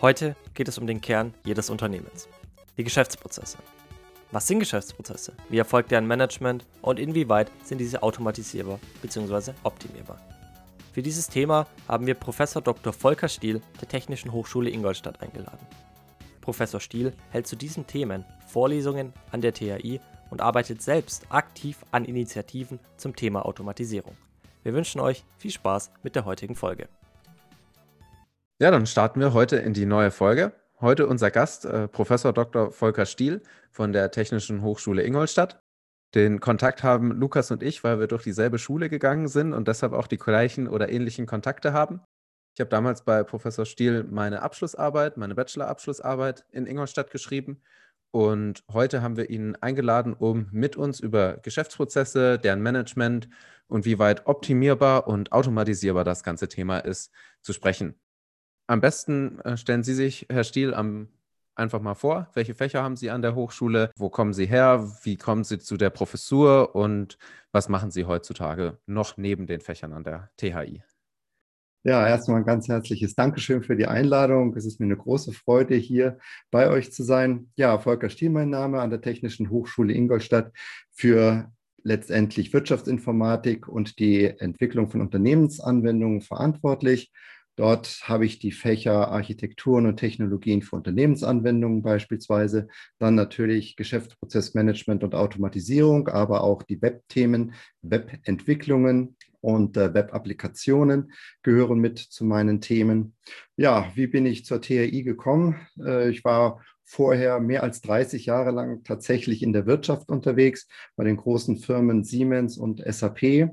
Heute geht es um den Kern jedes Unternehmens, die Geschäftsprozesse. Was sind Geschäftsprozesse? Wie erfolgt deren Management und inwieweit sind diese automatisierbar bzw. optimierbar? Für dieses Thema haben wir Professor Dr. Volker Stiel der Technischen Hochschule Ingolstadt eingeladen. Professor Stiel hält zu diesen Themen Vorlesungen an der THI und arbeitet selbst aktiv an Initiativen zum Thema Automatisierung. Wir wünschen euch viel Spaß mit der heutigen Folge. Ja, dann starten wir heute in die neue Folge. Heute unser Gast, äh, Professor Dr. Volker Stiel von der Technischen Hochschule Ingolstadt. Den Kontakt haben Lukas und ich, weil wir durch dieselbe Schule gegangen sind und deshalb auch die gleichen oder ähnlichen Kontakte haben. Ich habe damals bei Professor Stiel meine Abschlussarbeit, meine Bachelorabschlussarbeit in Ingolstadt geschrieben. Und heute haben wir ihn eingeladen, um mit uns über Geschäftsprozesse, deren Management und wie weit optimierbar und automatisierbar das ganze Thema ist, zu sprechen. Am besten äh, stellen Sie sich, Herr Stiel, am, einfach mal vor. Welche Fächer haben Sie an der Hochschule? Wo kommen Sie her? Wie kommen Sie zu der Professur? Und was machen Sie heutzutage noch neben den Fächern an der THI? Ja, erstmal ein ganz herzliches Dankeschön für die Einladung. Es ist mir eine große Freude, hier bei euch zu sein. Ja, Volker Stiel, mein Name, an der Technischen Hochschule Ingolstadt für letztendlich Wirtschaftsinformatik und die Entwicklung von Unternehmensanwendungen verantwortlich. Dort habe ich die Fächer Architekturen und Technologien für Unternehmensanwendungen beispielsweise, dann natürlich Geschäftsprozessmanagement und Automatisierung, aber auch die Webthemen, Webentwicklungen und äh, Web-Applikationen gehören mit zu meinen Themen. Ja, wie bin ich zur TRI gekommen? Äh, ich war vorher mehr als 30 Jahre lang tatsächlich in der Wirtschaft unterwegs, bei den großen Firmen Siemens und SAP.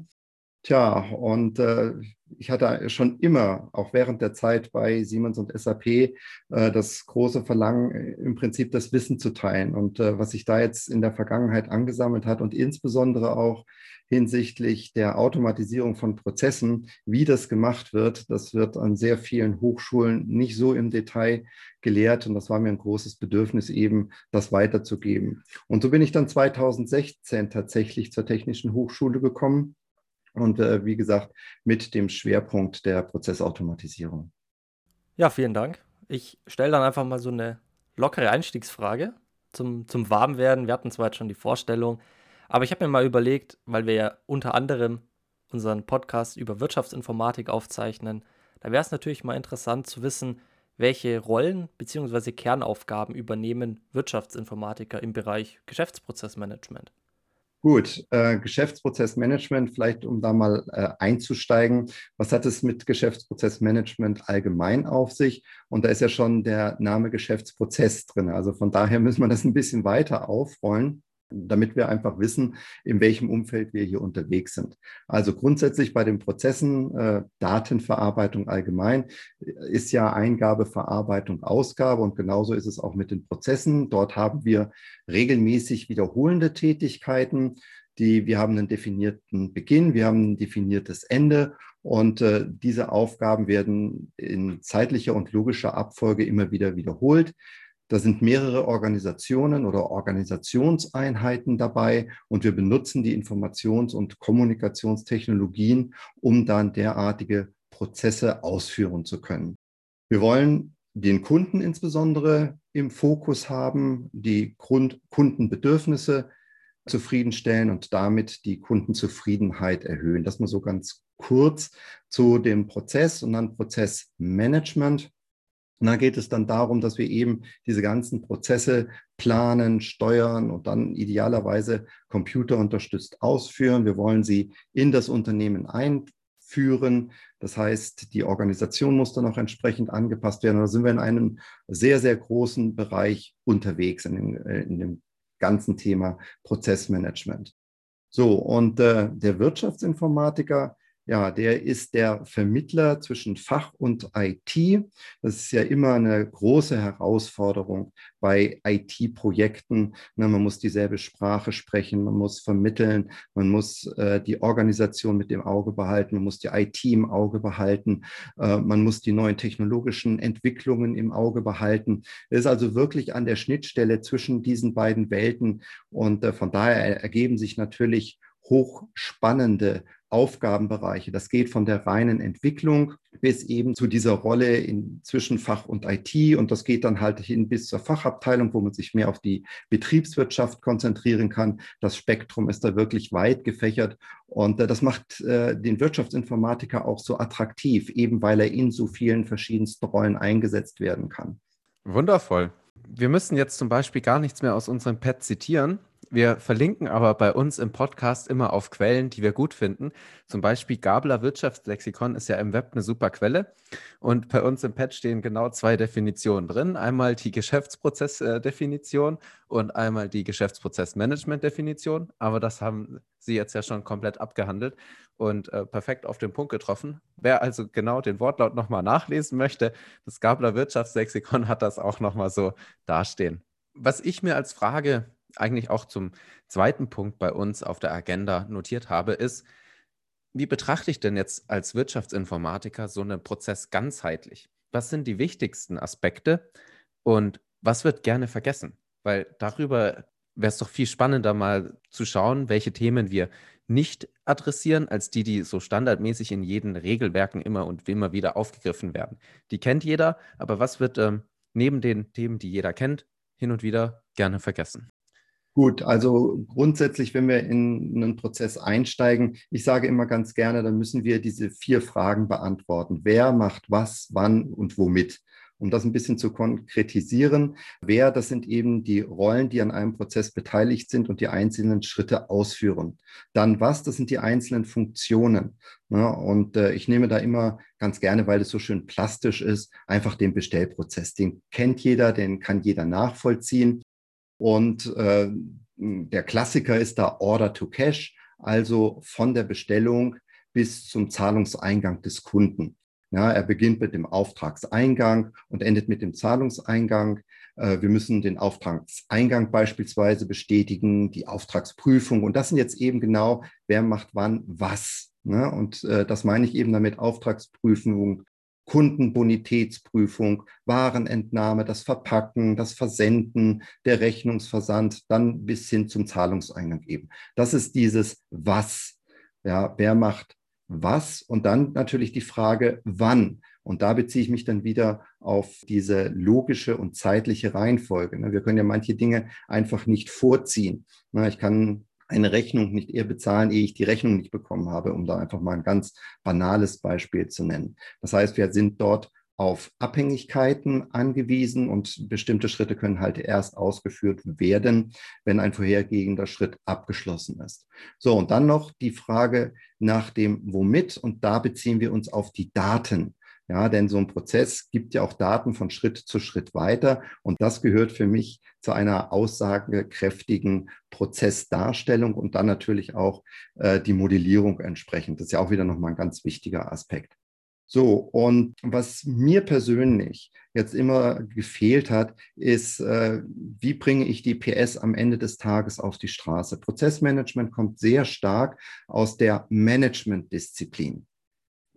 Tja, und äh, ich hatte schon immer, auch während der Zeit bei Siemens und SAP, äh, das große Verlangen, äh, im Prinzip das Wissen zu teilen. Und äh, was sich da jetzt in der Vergangenheit angesammelt hat und insbesondere auch hinsichtlich der Automatisierung von Prozessen, wie das gemacht wird, das wird an sehr vielen Hochschulen nicht so im Detail gelehrt. Und das war mir ein großes Bedürfnis, eben das weiterzugeben. Und so bin ich dann 2016 tatsächlich zur Technischen Hochschule gekommen und äh, wie gesagt, mit dem Schwerpunkt der Prozessautomatisierung. Ja, vielen Dank. Ich stelle dann einfach mal so eine lockere Einstiegsfrage zum, zum Warmwerden. Wir hatten zwar jetzt schon die Vorstellung, aber ich habe mir mal überlegt, weil wir ja unter anderem unseren Podcast über Wirtschaftsinformatik aufzeichnen, da wäre es natürlich mal interessant zu wissen, welche Rollen bzw. Kernaufgaben übernehmen Wirtschaftsinformatiker im Bereich Geschäftsprozessmanagement. Gut, äh, Geschäftsprozessmanagement, vielleicht um da mal äh, einzusteigen. Was hat es mit Geschäftsprozessmanagement allgemein auf sich? Und da ist ja schon der Name Geschäftsprozess drin. Also von daher müssen wir das ein bisschen weiter aufrollen damit wir einfach wissen, in welchem Umfeld wir hier unterwegs sind. Also grundsätzlich bei den Prozessen, äh, Datenverarbeitung allgemein, äh, ist ja Eingabe, Verarbeitung, Ausgabe und genauso ist es auch mit den Prozessen. Dort haben wir regelmäßig wiederholende Tätigkeiten, die wir haben einen definierten Beginn, wir haben ein definiertes Ende und äh, diese Aufgaben werden in zeitlicher und logischer Abfolge immer wieder wiederholt. Da sind mehrere Organisationen oder Organisationseinheiten dabei und wir benutzen die Informations- und Kommunikationstechnologien, um dann derartige Prozesse ausführen zu können. Wir wollen den Kunden insbesondere im Fokus haben, die Grund Kundenbedürfnisse zufriedenstellen und damit die Kundenzufriedenheit erhöhen. Das mal so ganz kurz zu dem Prozess und dann Prozessmanagement. Und dann geht es dann darum, dass wir eben diese ganzen Prozesse planen, steuern und dann idealerweise computerunterstützt ausführen. Wir wollen sie in das Unternehmen einführen. Das heißt, die Organisation muss dann auch entsprechend angepasst werden. Da sind wir in einem sehr, sehr großen Bereich unterwegs in dem, in dem ganzen Thema Prozessmanagement. So, und äh, der Wirtschaftsinformatiker, ja, der ist der Vermittler zwischen Fach und IT. Das ist ja immer eine große Herausforderung bei IT-Projekten. Man muss dieselbe Sprache sprechen, man muss vermitteln, man muss äh, die Organisation mit dem Auge behalten, man muss die IT im Auge behalten, äh, man muss die neuen technologischen Entwicklungen im Auge behalten. Es ist also wirklich an der Schnittstelle zwischen diesen beiden Welten und äh, von daher ergeben sich natürlich hochspannende Aufgabenbereiche. Das geht von der reinen Entwicklung bis eben zu dieser Rolle in zwischen Fach und IT und das geht dann halt hin bis zur Fachabteilung, wo man sich mehr auf die Betriebswirtschaft konzentrieren kann. Das Spektrum ist da wirklich weit gefächert und äh, das macht äh, den Wirtschaftsinformatiker auch so attraktiv, eben weil er in so vielen verschiedensten Rollen eingesetzt werden kann. Wundervoll. Wir müssen jetzt zum Beispiel gar nichts mehr aus unserem Pad zitieren, wir verlinken aber bei uns im Podcast immer auf Quellen, die wir gut finden. Zum Beispiel Gabler Wirtschaftslexikon ist ja im Web eine super Quelle. Und bei uns im Pad stehen genau zwei Definitionen drin. Einmal die Geschäftsprozessdefinition und einmal die Geschäftsprozessmanagement-Definition. Aber das haben Sie jetzt ja schon komplett abgehandelt und äh, perfekt auf den Punkt getroffen. Wer also genau den Wortlaut nochmal nachlesen möchte, das Gabler Wirtschaftslexikon hat das auch nochmal so dastehen. Was ich mir als Frage eigentlich auch zum zweiten Punkt bei uns auf der Agenda notiert habe, ist, wie betrachte ich denn jetzt als Wirtschaftsinformatiker so einen Prozess ganzheitlich? Was sind die wichtigsten Aspekte und was wird gerne vergessen? Weil darüber wäre es doch viel spannender, mal zu schauen, welche Themen wir nicht adressieren, als die, die so standardmäßig in jeden Regelwerken immer und immer wieder aufgegriffen werden. Die kennt jeder, aber was wird ähm, neben den Themen, die jeder kennt, hin und wieder gerne vergessen? Gut, also grundsätzlich, wenn wir in einen Prozess einsteigen, ich sage immer ganz gerne, dann müssen wir diese vier Fragen beantworten. Wer macht was, wann und womit? Um das ein bisschen zu konkretisieren, wer, das sind eben die Rollen, die an einem Prozess beteiligt sind und die einzelnen Schritte ausführen. Dann was, das sind die einzelnen Funktionen. Ne? und äh, ich nehme da immer ganz gerne, weil es so schön plastisch ist, einfach den Bestellprozess. Den kennt jeder, den kann jeder nachvollziehen. Und äh, der Klassiker ist da Order to Cash, also von der Bestellung bis zum Zahlungseingang des Kunden. Ja, er beginnt mit dem Auftragseingang und endet mit dem Zahlungseingang. Äh, wir müssen den Auftragseingang beispielsweise bestätigen, die Auftragsprüfung. Und das sind jetzt eben genau, wer macht wann was. Ne? Und äh, das meine ich eben damit Auftragsprüfung, Kundenbonitätsprüfung, Warenentnahme, das Verpacken, das Versenden, der Rechnungsversand, dann bis hin zum Zahlungseingang eben. Das ist dieses Was. Ja, wer macht was? Und dann natürlich die Frage, wann. Und da beziehe ich mich dann wieder auf diese logische und zeitliche Reihenfolge. Ne? Wir können ja manche Dinge einfach nicht vorziehen. Ich kann eine Rechnung nicht eher bezahlen, ehe ich die Rechnung nicht bekommen habe, um da einfach mal ein ganz banales Beispiel zu nennen. Das heißt, wir sind dort auf Abhängigkeiten angewiesen und bestimmte Schritte können halt erst ausgeführt werden, wenn ein vorhergehender Schritt abgeschlossen ist. So, und dann noch die Frage nach dem Womit und da beziehen wir uns auf die Daten. Ja, denn so ein Prozess gibt ja auch Daten von Schritt zu Schritt weiter. Und das gehört für mich zu einer aussagekräftigen Prozessdarstellung und dann natürlich auch äh, die Modellierung entsprechend. Das ist ja auch wieder nochmal ein ganz wichtiger Aspekt. So, und was mir persönlich jetzt immer gefehlt hat, ist, äh, wie bringe ich die PS am Ende des Tages auf die Straße? Prozessmanagement kommt sehr stark aus der Managementdisziplin.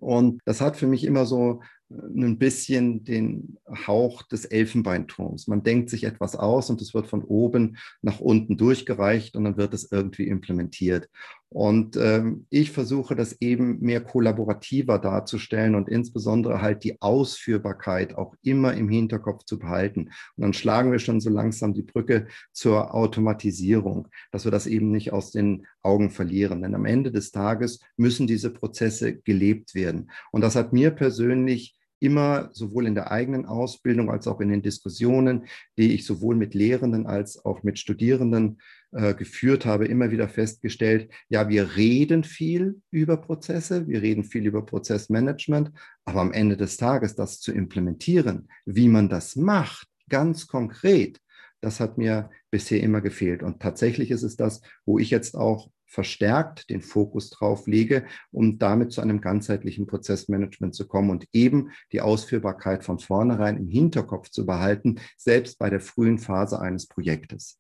Und das hat für mich immer so ein bisschen den Hauch des Elfenbeinturms. Man denkt sich etwas aus und es wird von oben nach unten durchgereicht und dann wird es irgendwie implementiert. Und ähm, ich versuche das eben mehr kollaborativer darzustellen und insbesondere halt die Ausführbarkeit auch immer im Hinterkopf zu behalten. Und dann schlagen wir schon so langsam die Brücke zur Automatisierung, dass wir das eben nicht aus den Augen verlieren. Denn am Ende des Tages müssen diese Prozesse gelebt werden. Und das hat mir persönlich immer sowohl in der eigenen Ausbildung als auch in den Diskussionen, die ich sowohl mit Lehrenden als auch mit Studierenden äh, geführt habe, immer wieder festgestellt, ja, wir reden viel über Prozesse, wir reden viel über Prozessmanagement, aber am Ende des Tages das zu implementieren, wie man das macht, ganz konkret, das hat mir bisher immer gefehlt. Und tatsächlich ist es das, wo ich jetzt auch verstärkt den Fokus drauf lege, um damit zu einem ganzheitlichen Prozessmanagement zu kommen und eben die Ausführbarkeit von vornherein im Hinterkopf zu behalten, selbst bei der frühen Phase eines Projektes.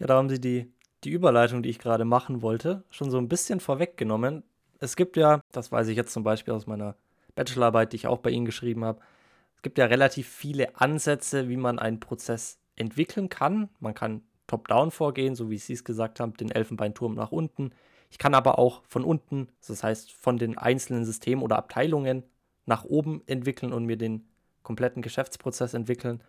Ja, da haben Sie die, die Überleitung, die ich gerade machen wollte, schon so ein bisschen vorweggenommen. Es gibt ja, das weiß ich jetzt zum Beispiel aus meiner Bachelorarbeit, die ich auch bei Ihnen geschrieben habe, es gibt ja relativ viele Ansätze, wie man einen Prozess entwickeln kann. Man kann top-down vorgehen, so wie Sie es gesagt haben, den Elfenbeinturm nach unten, Ich kann aber auch von unten, das heißt von den einzelnen Systemen oder Abteilungen nach oben entwickeln und mir den kompletten Geschäftsprozess entwickeln.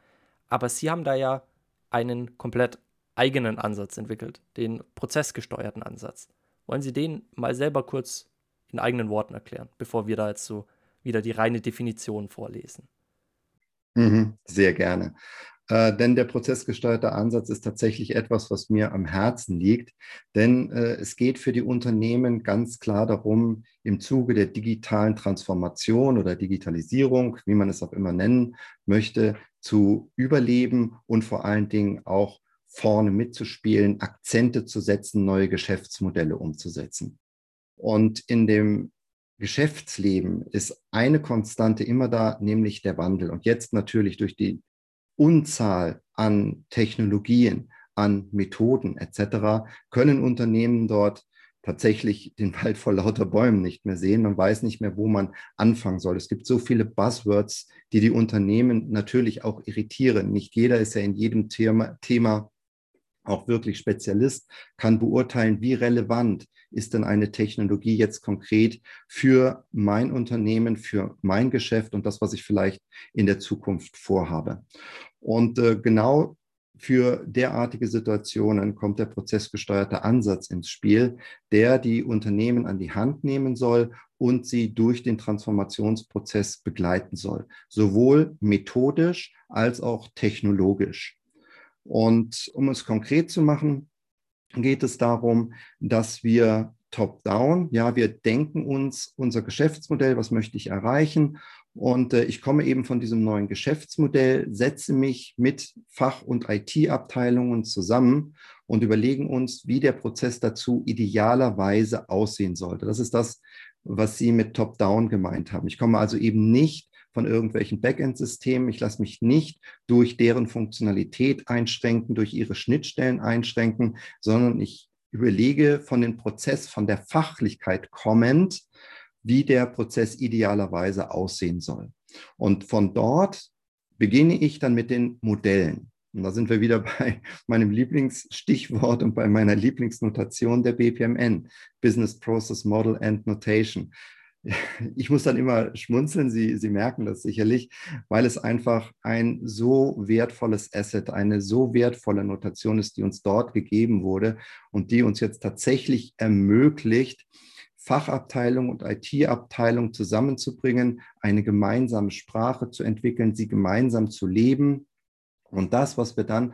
Aber Sie haben da ja einen komplett eigenen Ansatz entwickelt, den prozessgesteuerten Ansatz. Wollen Sie den mal selber kurz in eigenen Worten erklären, bevor wir da jetzt so wieder die reine Definition vorlesen? Mhm, sehr gerne. Äh, denn der prozessgesteuerte Ansatz ist tatsächlich etwas, was mir am Herzen liegt. Denn äh, es geht für die Unternehmen ganz klar darum, im Zuge der digitalen Transformation oder Digitalisierung, wie man es auch immer nennen möchte, zu überleben und vor allen Dingen auch vorne mitzuspielen, Akzente zu setzen, neue Geschäftsmodelle umzusetzen. Und in dem Geschäftsleben ist eine Konstante immer da, nämlich der Wandel. Und jetzt natürlich durch die Unzahl an Technologien, an Methoden etc. können Unternehmen dort tatsächlich den Wald vor lauter Bäumen nicht mehr sehen. Man weiß nicht mehr, wo man anfangen soll. Es gibt so viele Buzzwords, die die Unternehmen natürlich auch irritieren. Nicht jeder ist ja in jedem Thema, Thema auch wirklich Spezialist, kann beurteilen, wie relevant ist denn eine Technologie jetzt konkret für mein Unternehmen, für mein Geschäft und das, was ich vielleicht in der Zukunft vorhabe. Und äh, genau für derartige Situationen kommt der prozessgesteuerte Ansatz ins Spiel, der die Unternehmen an die Hand nehmen soll und sie durch den Transformationsprozess begleiten soll, sowohl methodisch als auch technologisch. Und um es konkret zu machen, geht es darum, dass wir top-down, ja, wir denken uns unser Geschäftsmodell, was möchte ich erreichen und äh, ich komme eben von diesem neuen Geschäftsmodell, setze mich mit Fach- und IT-Abteilungen zusammen und überlegen uns, wie der Prozess dazu idealerweise aussehen sollte. Das ist das, was Sie mit Top-Down gemeint haben. Ich komme also eben nicht von irgendwelchen Backend-Systemen. Ich lasse mich nicht durch deren Funktionalität einschränken, durch ihre Schnittstellen einschränken, sondern ich überlege von dem Prozess, von der Fachlichkeit kommend, wie der Prozess idealerweise aussehen soll. Und von dort beginne ich dann mit den Modellen. Und da sind wir wieder bei meinem Lieblingsstichwort und bei meiner Lieblingsnotation der BPMN, Business Process Model and Notation. Ich muss dann immer schmunzeln, Sie, Sie merken das sicherlich, weil es einfach ein so wertvolles Asset, eine so wertvolle Notation ist, die uns dort gegeben wurde und die uns jetzt tatsächlich ermöglicht, Fachabteilung und IT-Abteilung zusammenzubringen, eine gemeinsame Sprache zu entwickeln, sie gemeinsam zu leben. Und das, was wir dann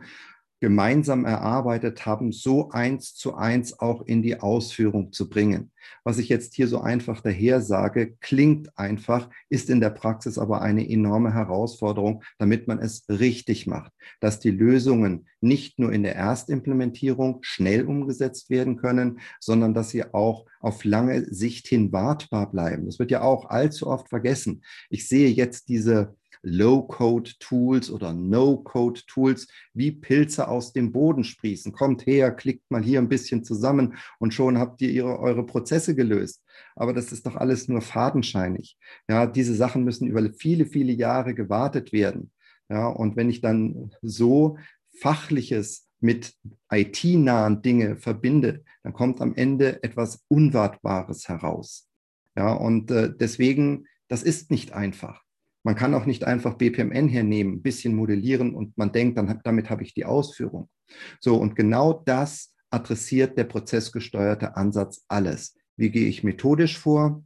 gemeinsam erarbeitet haben, so eins zu eins auch in die Ausführung zu bringen. Was ich jetzt hier so einfach daher sage, klingt einfach, ist in der Praxis aber eine enorme Herausforderung, damit man es richtig macht, dass die Lösungen nicht nur in der Erstimplementierung schnell umgesetzt werden können, sondern dass sie auch auf lange Sicht hin wartbar bleiben. Das wird ja auch allzu oft vergessen. Ich sehe jetzt diese Low-Code-Tools oder No-Code-Tools wie Pilze aus dem Boden sprießen. Kommt her, klickt mal hier ein bisschen zusammen und schon habt ihr ihre, eure Prozesse gelöst. Aber das ist doch alles nur fadenscheinig. Ja, diese Sachen müssen über viele, viele Jahre gewartet werden. Ja, und wenn ich dann so Fachliches mit IT-nahen Dinge verbinde, dann kommt am Ende etwas Unwartbares heraus. Ja, und äh, deswegen, das ist nicht einfach. Man kann auch nicht einfach BPMN hernehmen, ein bisschen modellieren und man denkt, dann, damit habe ich die Ausführung. So, und genau das adressiert der prozessgesteuerte Ansatz alles. Wie gehe ich methodisch vor?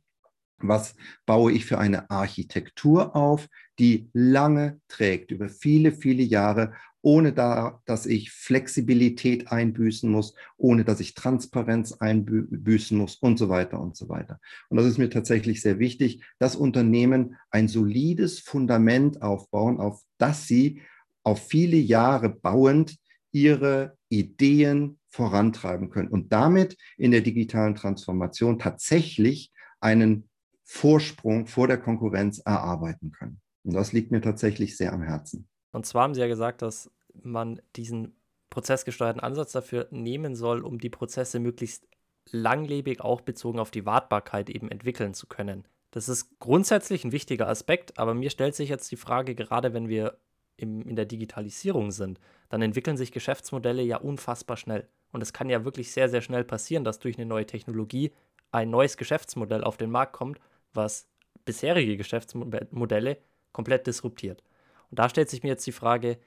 Was baue ich für eine Architektur auf, die lange trägt, über viele, viele Jahre ohne da, dass ich Flexibilität einbüßen muss, ohne dass ich Transparenz einbüßen muss und so weiter und so weiter. Und das ist mir tatsächlich sehr wichtig, dass Unternehmen ein solides Fundament aufbauen, auf das sie auf viele Jahre bauend ihre Ideen vorantreiben können und damit in der digitalen Transformation tatsächlich einen Vorsprung vor der Konkurrenz erarbeiten können. Und das liegt mir tatsächlich sehr am Herzen. Und zwar haben sie ja gesagt, dass man diesen prozessgesteuerten Ansatz dafür nehmen soll, um die Prozesse möglichst langlebig auch bezogen auf die Wartbarkeit eben entwickeln zu können. Das ist grundsätzlich ein wichtiger Aspekt, aber mir stellt sich jetzt die Frage, gerade wenn wir im, in der Digitalisierung sind, dann entwickeln sich Geschäftsmodelle ja unfassbar schnell. Und es kann ja wirklich sehr, sehr schnell passieren, dass durch eine neue Technologie ein neues Geschäftsmodell auf den Markt kommt, was bisherige Geschäftsmodelle komplett disruptiert. Und da stellt sich mir jetzt die Frage,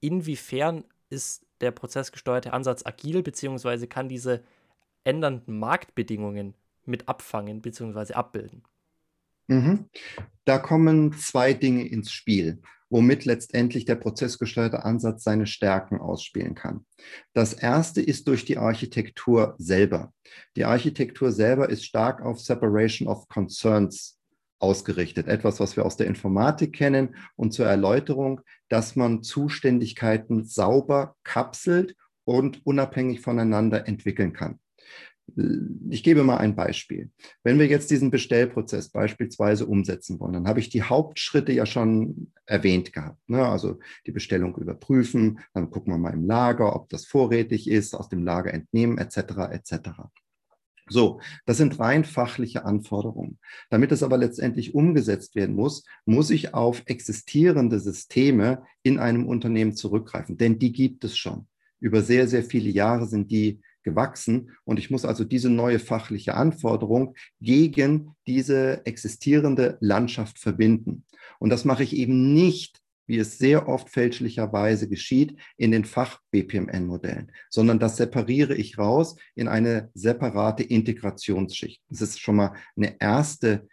inwiefern ist der prozessgesteuerte Ansatz agil, beziehungsweise kann diese ändernden Marktbedingungen mit abfangen bzw. abbilden? Mhm. Da kommen zwei Dinge ins Spiel, womit letztendlich der prozessgesteuerte Ansatz seine Stärken ausspielen kann. Das erste ist durch die Architektur selber. Die Architektur selber ist stark auf Separation of Concerns ausgerichtet. Etwas, was wir aus der Informatik kennen und zur Erläuterung, dass man Zuständigkeiten sauber kapselt und unabhängig voneinander entwickeln kann. Ich gebe mal ein Beispiel. Wenn wir jetzt diesen Bestellprozess beispielsweise umsetzen wollen, dann habe ich die Hauptschritte ja schon erwähnt gehabt. Ne? Also die Bestellung überprüfen, dann gucken wir mal im Lager, ob das vorrätig ist, aus dem Lager entnehmen, etc. etc. So, das sind rein fachliche Anforderungen. Damit es aber letztendlich umgesetzt werden muss, muss ich auf existierende Systeme in einem Unternehmen zurückgreifen, denn die gibt es schon. Über sehr, sehr viele Jahre sind die gewachsen. Und ich muss also diese neue fachliche Anforderung gegen diese existierende Landschaft verbinden. Und das mache ich eben nicht wie es sehr oft fälschlicherweise geschieht, in den Fach-BPMN-Modellen, sondern das separiere ich raus in eine separate Integrationsschicht. Das ist schon mal eine erste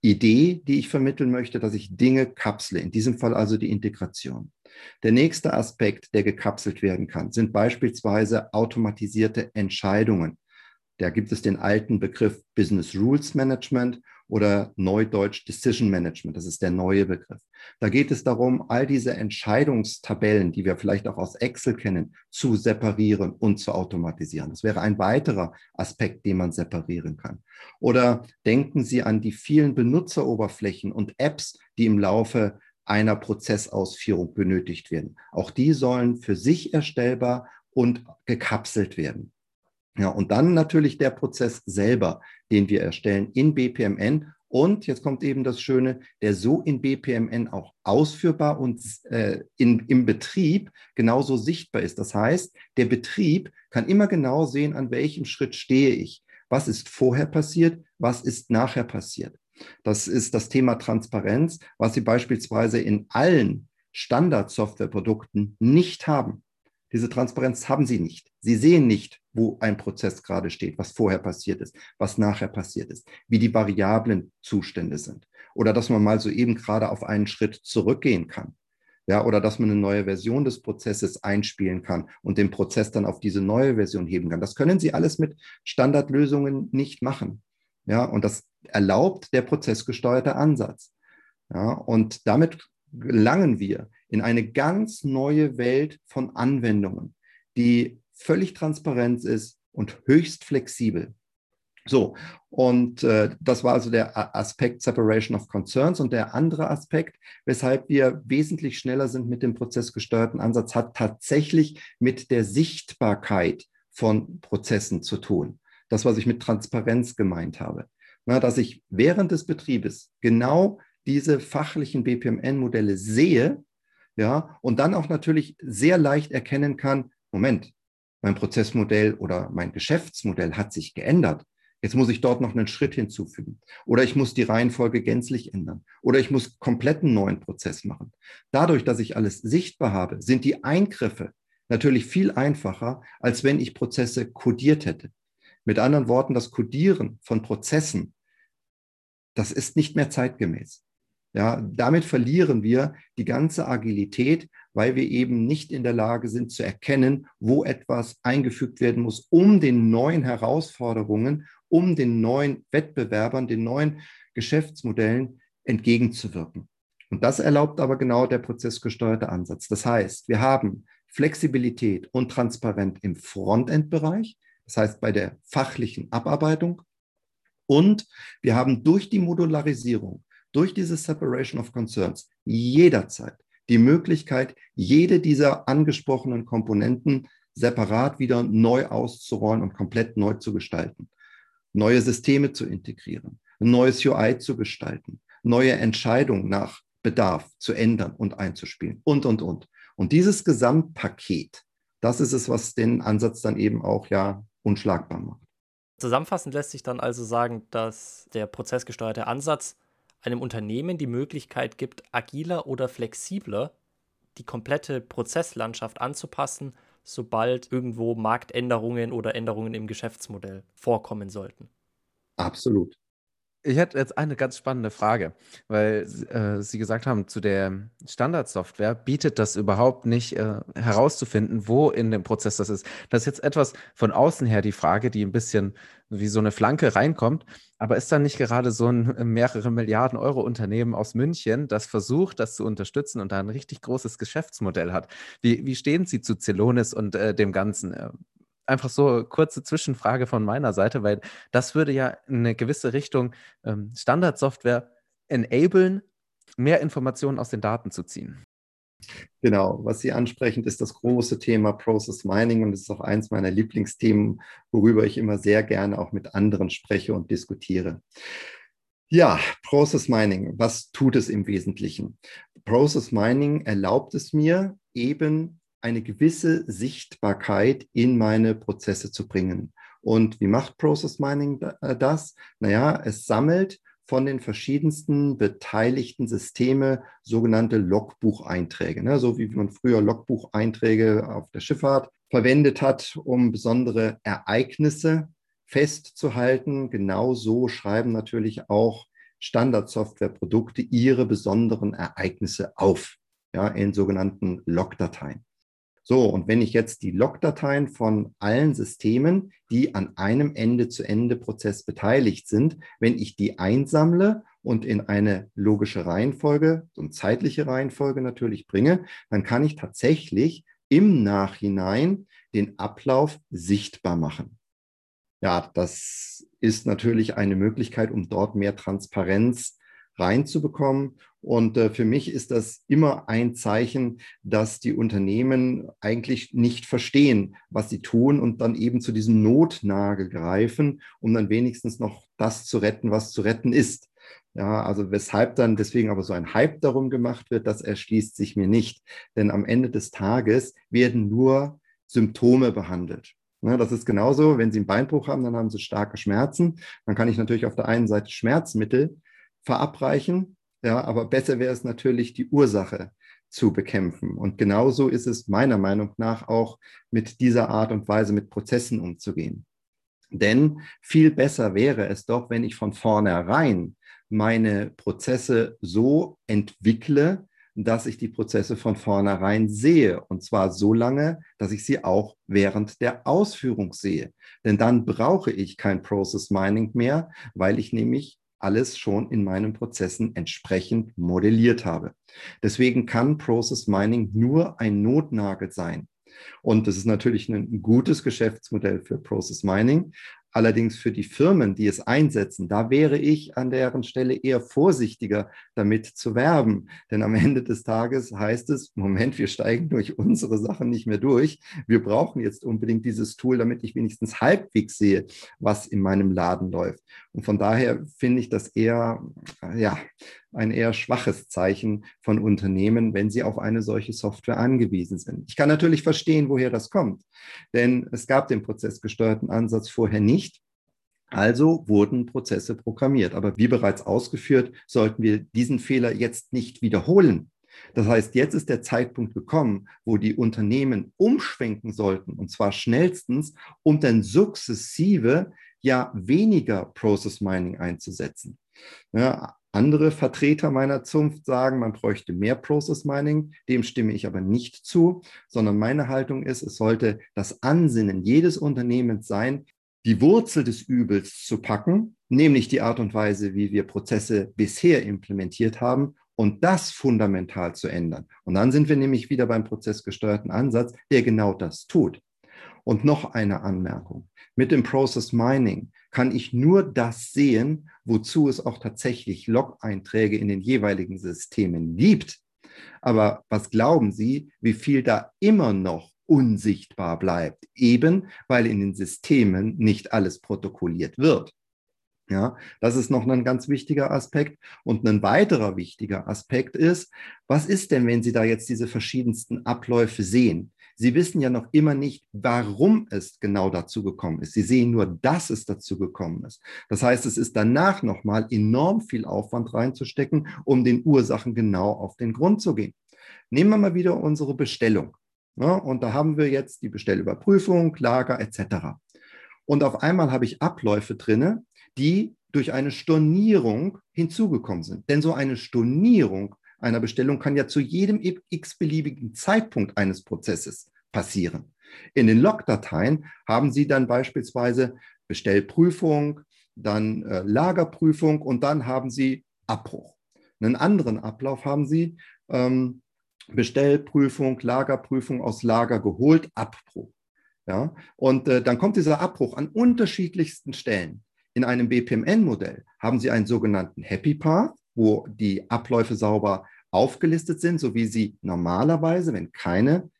Idee, die ich vermitteln möchte, dass ich Dinge kapsle, in diesem Fall also die Integration. Der nächste Aspekt, der gekapselt werden kann, sind beispielsweise automatisierte Entscheidungen. Da gibt es den alten Begriff Business Rules Management oder Neudeutsch Decision Management. Das ist der neue Begriff. Da geht es darum, all diese Entscheidungstabellen, die wir vielleicht auch aus Excel kennen, zu separieren und zu automatisieren. Das wäre ein weiterer Aspekt, den man separieren kann. Oder denken Sie an die vielen Benutzeroberflächen und Apps, die im Laufe einer Prozessausführung benötigt werden. Auch die sollen für sich erstellbar und gekapselt werden. Ja, und dann natürlich der Prozess selber, den wir erstellen in BPMN. Und jetzt kommt eben das Schöne, der so in BPMN auch ausführbar und äh, in, im Betrieb genauso sichtbar ist. Das heißt, der Betrieb kann immer genau sehen, an welchem Schritt stehe ich. Was ist vorher passiert? Was ist nachher passiert? Das ist das Thema Transparenz, was Sie beispielsweise in allen Standard-Softwareprodukten nicht haben. Diese Transparenz haben Sie nicht. Sie sehen nicht, wo ein Prozess gerade steht, was vorher passiert ist, was nachher passiert ist, wie die variablen Zustände sind. Oder dass man mal so eben gerade auf einen Schritt zurückgehen kann. Ja, oder dass man eine neue Version des Prozesses einspielen kann und den Prozess dann auf diese neue Version heben kann. Das können Sie alles mit Standardlösungen nicht machen. Ja, und das erlaubt der prozessgesteuerte Ansatz. Ja, und damit gelangen wir in eine ganz neue Welt von Anwendungen, die völlig transparent ist und höchst flexibel. So, und äh, das war also der Aspekt Separation of Concerns. Und der andere Aspekt, weshalb wir wesentlich schneller sind mit dem prozessgesteuerten Ansatz, hat tatsächlich mit der Sichtbarkeit von Prozessen zu tun. Das, was ich mit Transparenz gemeint habe. Na, dass ich während des Betriebes genau diese fachlichen BPMN-Modelle sehe, ja, und dann auch natürlich sehr leicht erkennen kann, Moment, mein Prozessmodell oder mein Geschäftsmodell hat sich geändert. Jetzt muss ich dort noch einen Schritt hinzufügen. Oder ich muss die Reihenfolge gänzlich ändern. Oder ich muss komplett einen neuen Prozess machen. Dadurch, dass ich alles sichtbar habe, sind die Eingriffe natürlich viel einfacher, als wenn ich Prozesse kodiert hätte. Mit anderen Worten, das Kodieren von Prozessen, das ist nicht mehr zeitgemäß. Ja, damit verlieren wir die ganze Agilität, weil wir eben nicht in der Lage sind zu erkennen, wo etwas eingefügt werden muss, um den neuen Herausforderungen, um den neuen Wettbewerbern, den neuen Geschäftsmodellen entgegenzuwirken. Und das erlaubt aber genau der prozessgesteuerte Ansatz. Das heißt, wir haben Flexibilität und Transparenz im Frontend-Bereich, das heißt bei der fachlichen Abarbeitung. Und wir haben durch die Modularisierung durch diese Separation of Concerns jederzeit die Möglichkeit, jede dieser angesprochenen Komponenten separat wieder neu auszurollen und komplett neu zu gestalten, neue Systeme zu integrieren, ein neues UI zu gestalten, neue Entscheidungen nach Bedarf zu ändern und einzuspielen und, und, und. Und dieses Gesamtpaket, das ist es, was den Ansatz dann eben auch ja unschlagbar macht. Zusammenfassend lässt sich dann also sagen, dass der prozessgesteuerte Ansatz einem Unternehmen die Möglichkeit gibt, agiler oder flexibler die komplette Prozesslandschaft anzupassen, sobald irgendwo Marktänderungen oder Änderungen im Geschäftsmodell vorkommen sollten. Absolut. Ich hätte jetzt eine ganz spannende Frage, weil äh, Sie gesagt haben, zu der Standardsoftware bietet das überhaupt nicht äh, herauszufinden, wo in dem Prozess das ist. Das ist jetzt etwas von außen her die Frage, die ein bisschen wie so eine Flanke reinkommt. Aber ist da nicht gerade so ein äh, mehrere Milliarden Euro Unternehmen aus München, das versucht, das zu unterstützen und da ein richtig großes Geschäftsmodell hat? Wie, wie stehen Sie zu Celonis und äh, dem Ganzen? Einfach so kurze Zwischenfrage von meiner Seite, weil das würde ja in eine gewisse Richtung ähm, Standardsoftware enablen, mehr Informationen aus den Daten zu ziehen. Genau, was Sie ansprechen, ist das große Thema Process Mining und es ist auch eins meiner Lieblingsthemen, worüber ich immer sehr gerne auch mit anderen spreche und diskutiere. Ja, Process Mining, was tut es im Wesentlichen? Process Mining erlaubt es mir, eben eine gewisse Sichtbarkeit in meine Prozesse zu bringen. Und wie macht Process Mining äh, das? Naja, es sammelt von den verschiedensten beteiligten Systeme sogenannte Logbucheinträge. Ne? So wie man früher Logbucheinträge auf der Schifffahrt verwendet hat, um besondere Ereignisse festzuhalten. Genauso schreiben natürlich auch Standardsoftwareprodukte ihre besonderen Ereignisse auf, ja, in sogenannten Logdateien. So, und wenn ich jetzt die Logdateien von allen Systemen, die an einem Ende-zu-Ende-Prozess beteiligt sind, wenn ich die einsammle und in eine logische Reihenfolge, eine zeitliche Reihenfolge natürlich bringe, dann kann ich tatsächlich im Nachhinein den Ablauf sichtbar machen. Ja, das ist natürlich eine Möglichkeit, um dort mehr Transparenz reinzubekommen. Und äh, für mich ist das immer ein Zeichen, dass die Unternehmen eigentlich nicht verstehen, was sie tun und dann eben zu diesem Notnagel greifen, um dann wenigstens noch das zu retten, was zu retten ist. Ja, also weshalb dann deswegen aber so ein Hype darum gemacht wird, das erschließt sich mir nicht. Denn am Ende des Tages werden nur Symptome behandelt. Ne, das ist genauso, wenn Sie einen Beinbruch haben, dann haben Sie starke Schmerzen. Dann kann ich natürlich auf der einen Seite Schmerzmittel verabreichen. Ja, aber besser wäre es natürlich, die Ursache zu bekämpfen. Und genauso ist es meiner Meinung nach auch mit dieser Art und Weise mit Prozessen umzugehen. Denn viel besser wäre es doch, wenn ich von vornherein meine Prozesse so entwickle, dass ich die Prozesse von vornherein sehe. Und zwar so lange, dass ich sie auch während der Ausführung sehe. Denn dann brauche ich kein Process Mining mehr, weil ich nämlich alles schon in meinen Prozessen entsprechend modelliert habe. Deswegen kann Process Mining nur ein Notnagel sein. Und das ist natürlich ein gutes Geschäftsmodell für Process Mining. Allerdings für die Firmen, die es einsetzen, da wäre ich an deren Stelle eher vorsichtiger, damit zu werben. Denn am Ende des Tages heißt es, Moment, wir steigen durch unsere Sachen nicht mehr durch. Wir brauchen jetzt unbedingt dieses Tool, damit ich wenigstens halbwegs sehe, was in meinem Laden läuft. Und von daher finde ich das eher, ja, ein eher schwaches Zeichen von Unternehmen, wenn sie auf eine solche Software angewiesen sind. Ich kann natürlich verstehen, woher das kommt, denn es gab den prozessgesteuerten Ansatz vorher nicht. Also wurden Prozesse programmiert. Aber wie bereits ausgeführt, sollten wir diesen Fehler jetzt nicht wiederholen. Das heißt, jetzt ist der Zeitpunkt gekommen, wo die Unternehmen umschwenken sollten, und zwar schnellstens, um dann sukzessive ja weniger Process Mining einzusetzen. Ja, andere Vertreter meiner Zunft sagen, man bräuchte mehr Process Mining. Dem stimme ich aber nicht zu, sondern meine Haltung ist, es sollte das Ansinnen jedes Unternehmens sein, die Wurzel des Übels zu packen, nämlich die Art und Weise, wie wir Prozesse bisher implementiert haben und das fundamental zu ändern. Und dann sind wir nämlich wieder beim prozessgesteuerten Ansatz, der genau das tut. Und noch eine Anmerkung. Mit dem Process Mining kann ich nur das sehen, wozu es auch tatsächlich Log-Einträge in den jeweiligen Systemen gibt. Aber was glauben Sie, wie viel da immer noch unsichtbar bleibt? Eben weil in den Systemen nicht alles protokolliert wird. Ja, das ist noch ein ganz wichtiger Aspekt. Und ein weiterer wichtiger Aspekt ist, was ist denn, wenn Sie da jetzt diese verschiedensten Abläufe sehen? Sie wissen ja noch immer nicht, warum es genau dazu gekommen ist. Sie sehen nur, dass es dazu gekommen ist. Das heißt, es ist danach nochmal enorm viel Aufwand reinzustecken, um den Ursachen genau auf den Grund zu gehen. Nehmen wir mal wieder unsere Bestellung. Ja, und da haben wir jetzt die Bestellüberprüfung, Lager etc. Und auf einmal habe ich Abläufe drinne, die durch eine Stornierung hinzugekommen sind. Denn so eine Stornierung einer Bestellung kann ja zu jedem x-beliebigen Zeitpunkt eines Prozesses passieren. In den Logdateien haben Sie dann beispielsweise Bestellprüfung, dann äh, Lagerprüfung und dann haben Sie Abbruch. Einen anderen Ablauf haben Sie ähm, Bestellprüfung, Lagerprüfung aus Lager geholt, Abbruch. Ja? Und äh, dann kommt dieser Abbruch an unterschiedlichsten Stellen. In einem BPMN-Modell haben Sie einen sogenannten Happy Path, wo die Abläufe sauber aufgelistet sind, so wie sie normalerweise, wenn keine